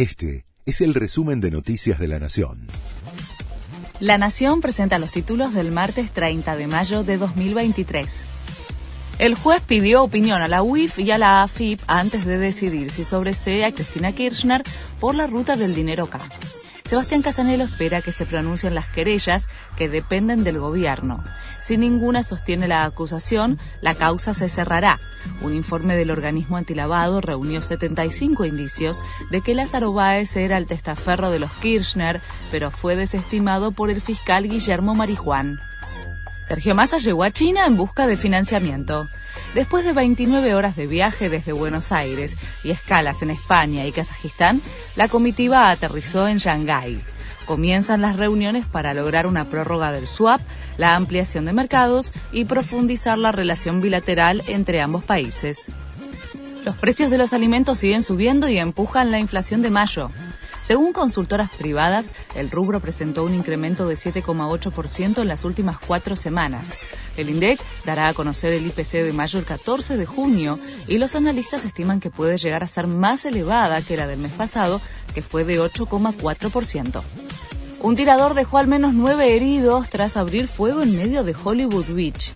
Este es el resumen de Noticias de la Nación. La Nación presenta los títulos del martes 30 de mayo de 2023. El juez pidió opinión a la UIF y a la AFIP antes de decidir si sobresee a Cristina Kirchner por la ruta del dinero K. Sebastián Casanelo espera que se pronuncien las querellas que dependen del gobierno. Si ninguna sostiene la acusación, la causa se cerrará. Un informe del organismo antilavado reunió 75 indicios de que Lázaro Báez era el testaferro de los Kirchner, pero fue desestimado por el fiscal Guillermo Marijuán. Sergio Massa llegó a China en busca de financiamiento. Después de 29 horas de viaje desde Buenos Aires y escalas en España y Kazajistán, la comitiva aterrizó en Shanghái. Comienzan las reuniones para lograr una prórroga del swap, la ampliación de mercados y profundizar la relación bilateral entre ambos países. Los precios de los alimentos siguen subiendo y empujan la inflación de mayo. Según consultoras privadas, el rubro presentó un incremento de 7,8% en las últimas cuatro semanas. El INDEC dará a conocer el IPC de mayo el 14 de junio y los analistas estiman que puede llegar a ser más elevada que la del mes pasado, que fue de 8,4%. Un tirador dejó al menos nueve heridos tras abrir fuego en medio de Hollywood Beach.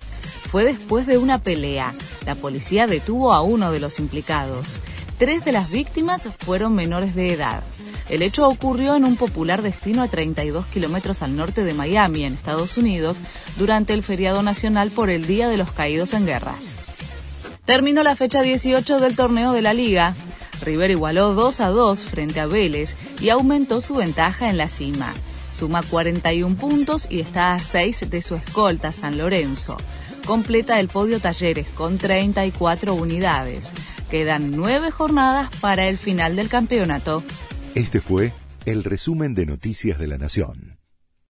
Fue después de una pelea. La policía detuvo a uno de los implicados. Tres de las víctimas fueron menores de edad. El hecho ocurrió en un popular destino a 32 kilómetros al norte de Miami, en Estados Unidos, durante el feriado nacional por el Día de los Caídos en Guerras. Terminó la fecha 18 del torneo de la Liga. River igualó 2 a 2 frente a Vélez y aumentó su ventaja en la cima. Suma 41 puntos y está a 6 de su escolta San Lorenzo. Completa el podio Talleres con 34 unidades. Quedan nueve jornadas para el final del campeonato. Este fue el resumen de Noticias de la Nación.